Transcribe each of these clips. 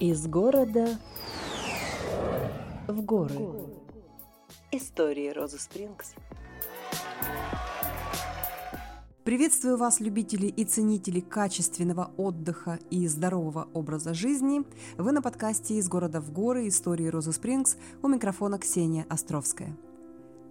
Из города в горы. Истории Розы Спрингс. Приветствую вас, любители и ценители качественного отдыха и здорового образа жизни. Вы на подкасте «Из города в горы. Истории Розы Спрингс». У микрофона Ксения Островская.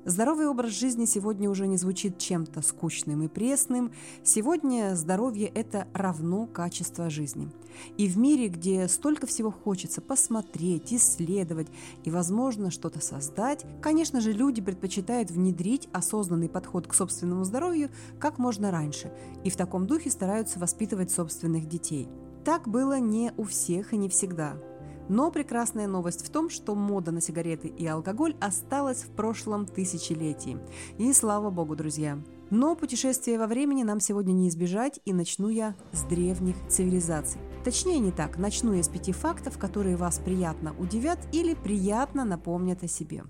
Здоровый образ жизни сегодня уже не звучит чем-то скучным и пресным. Сегодня здоровье – это равно качество жизни. И в мире, где столько всего хочется посмотреть, исследовать и, возможно, что-то создать, конечно же, люди предпочитают внедрить осознанный подход к собственному здоровью как можно раньше и в таком духе стараются воспитывать собственных детей. Так было не у всех и не всегда. Но прекрасная новость в том, что мода на сигареты и алкоголь осталась в прошлом тысячелетии. И слава богу, друзья! Но путешествие во времени нам сегодня не избежать, и начну я с древних цивилизаций. Точнее не так, начну я с пяти фактов, которые вас приятно удивят или приятно напомнят о себе.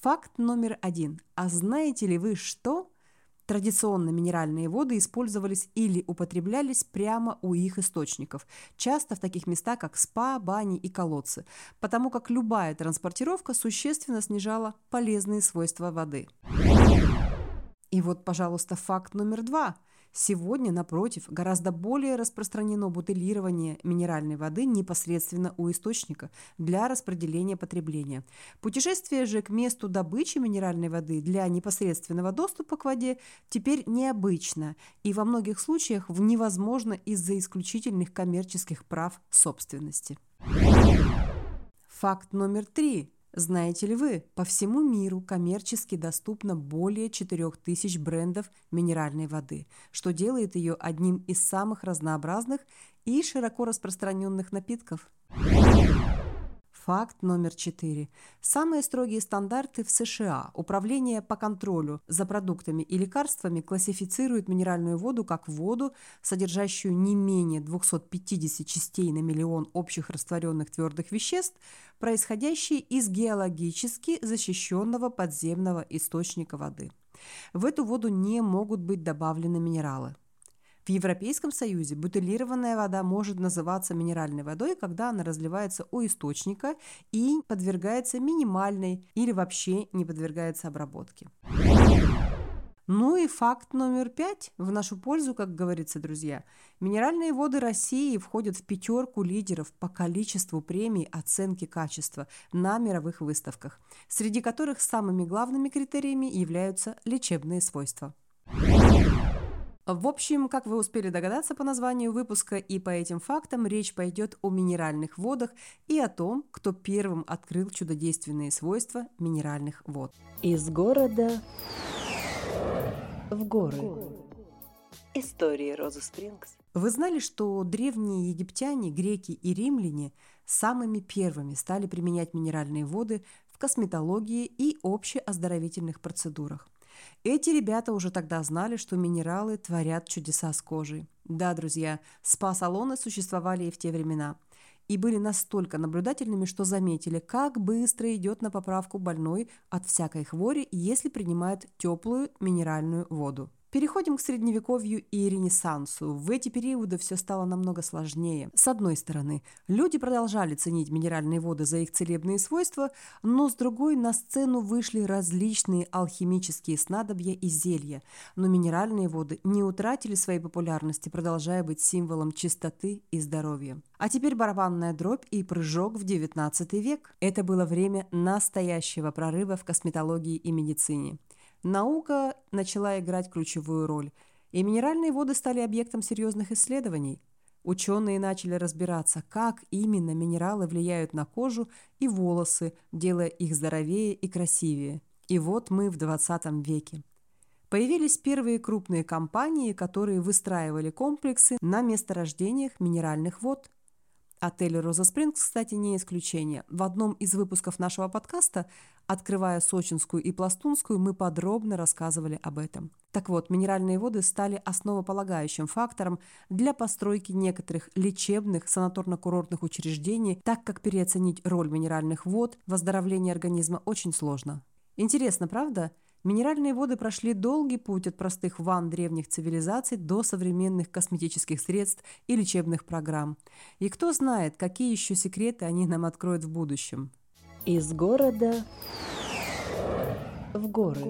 Факт номер один. А знаете ли вы, что Традиционно минеральные воды использовались или употреблялись прямо у их источников, часто в таких местах, как спа, бани и колодцы, потому как любая транспортировка существенно снижала полезные свойства воды. И вот, пожалуйста, факт номер два – Сегодня, напротив, гораздо более распространено бутылирование минеральной воды непосредственно у источника для распределения потребления. Путешествие же к месту добычи минеральной воды для непосредственного доступа к воде теперь необычно и во многих случаях невозможно из-за исключительных коммерческих прав собственности. Факт номер три. Знаете ли вы, по всему миру коммерчески доступно более 4000 брендов минеральной воды, что делает ее одним из самых разнообразных и широко распространенных напитков. Факт номер четыре. Самые строгие стандарты в США. Управление по контролю за продуктами и лекарствами классифицирует минеральную воду как воду, содержащую не менее 250 частей на миллион общих растворенных твердых веществ, происходящие из геологически защищенного подземного источника воды. В эту воду не могут быть добавлены минералы. В Европейском Союзе бутылированная вода может называться минеральной водой, когда она разливается у источника и подвергается минимальной или вообще не подвергается обработке. Ну и факт номер пять в нашу пользу, как говорится, друзья. Минеральные воды России входят в пятерку лидеров по количеству премий оценки качества на мировых выставках, среди которых самыми главными критериями являются лечебные свойства. В общем, как вы успели догадаться по названию выпуска и по этим фактам, речь пойдет о минеральных водах и о том, кто первым открыл чудодейственные свойства минеральных вод. Из города в горы. Истории Розы Спрингс. Вы знали, что древние египтяне, греки и римляне самыми первыми стали применять минеральные воды в косметологии и общеоздоровительных процедурах? Эти ребята уже тогда знали, что минералы творят чудеса с кожей. Да, друзья, спа-салоны существовали и в те времена. И были настолько наблюдательными, что заметили, как быстро идет на поправку больной от всякой хвори, если принимает теплую минеральную воду. Переходим к средневековью и ренессансу. В эти периоды все стало намного сложнее. С одной стороны, люди продолжали ценить минеральные воды за их целебные свойства, но с другой на сцену вышли различные алхимические снадобья и зелья. Но минеральные воды не утратили своей популярности, продолжая быть символом чистоты и здоровья. А теперь барабанная дробь и прыжок в XIX век. Это было время настоящего прорыва в косметологии и медицине. Наука начала играть ключевую роль, и минеральные воды стали объектом серьезных исследований. Ученые начали разбираться, как именно минералы влияют на кожу и волосы, делая их здоровее и красивее. И вот мы в 20 веке. Появились первые крупные компании, которые выстраивали комплексы на месторождениях минеральных вод. Отель «Роза Спрингс», кстати, не исключение. В одном из выпусков нашего подкаста, открывая Сочинскую и Пластунскую, мы подробно рассказывали об этом. Так вот, минеральные воды стали основополагающим фактором для постройки некоторых лечебных санаторно-курортных учреждений, так как переоценить роль минеральных вод в оздоровлении организма очень сложно. Интересно, правда? Минеральные воды прошли долгий путь от простых ванн древних цивилизаций до современных косметических средств и лечебных программ. И кто знает, какие еще секреты они нам откроют в будущем. Из города в горы.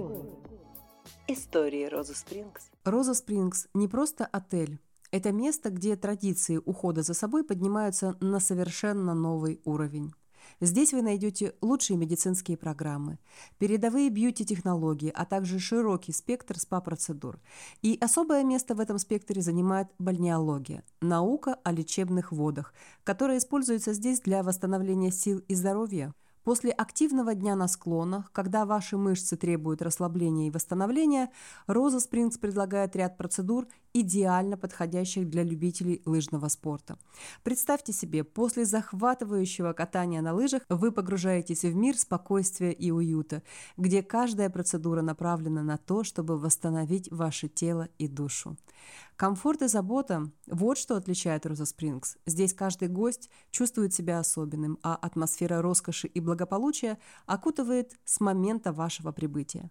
Истории Роза Спрингс. Роза Спрингс не просто отель. Это место, где традиции ухода за собой поднимаются на совершенно новый уровень. Здесь вы найдете лучшие медицинские программы, передовые бьюти-технологии, а также широкий спектр СПА-процедур. И особое место в этом спектре занимает бальнеология – наука о лечебных водах, которая используется здесь для восстановления сил и здоровья. После активного дня на склонах, когда ваши мышцы требуют расслабления и восстановления, Роза Спрингс предлагает ряд процедур, идеально подходящих для любителей лыжного спорта. Представьте себе, после захватывающего катания на лыжах вы погружаетесь в мир спокойствия и уюта, где каждая процедура направлена на то, чтобы восстановить ваше тело и душу. Комфорт и забота – вот что отличает Роза Спрингс. Здесь каждый гость чувствует себя особенным, а атмосфера роскоши и благополучия окутывает с момента вашего прибытия.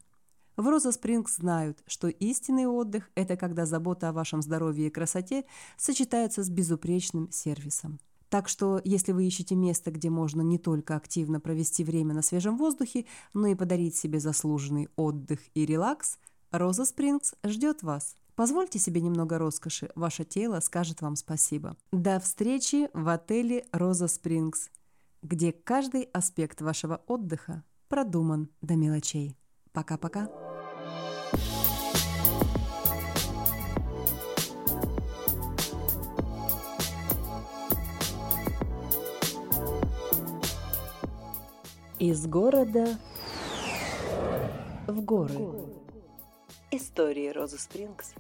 В Роза Спрингс знают, что истинный отдых – это когда забота о вашем здоровье и красоте сочетается с безупречным сервисом. Так что, если вы ищете место, где можно не только активно провести время на свежем воздухе, но и подарить себе заслуженный отдых и релакс, Роза Спрингс ждет вас. Позвольте себе немного роскоши, ваше тело скажет вам спасибо. До встречи в отеле Роза Спрингс, где каждый аспект вашего отдыха продуман до мелочей. Пока-пока. Из города в горы. Истории Розы Спрингс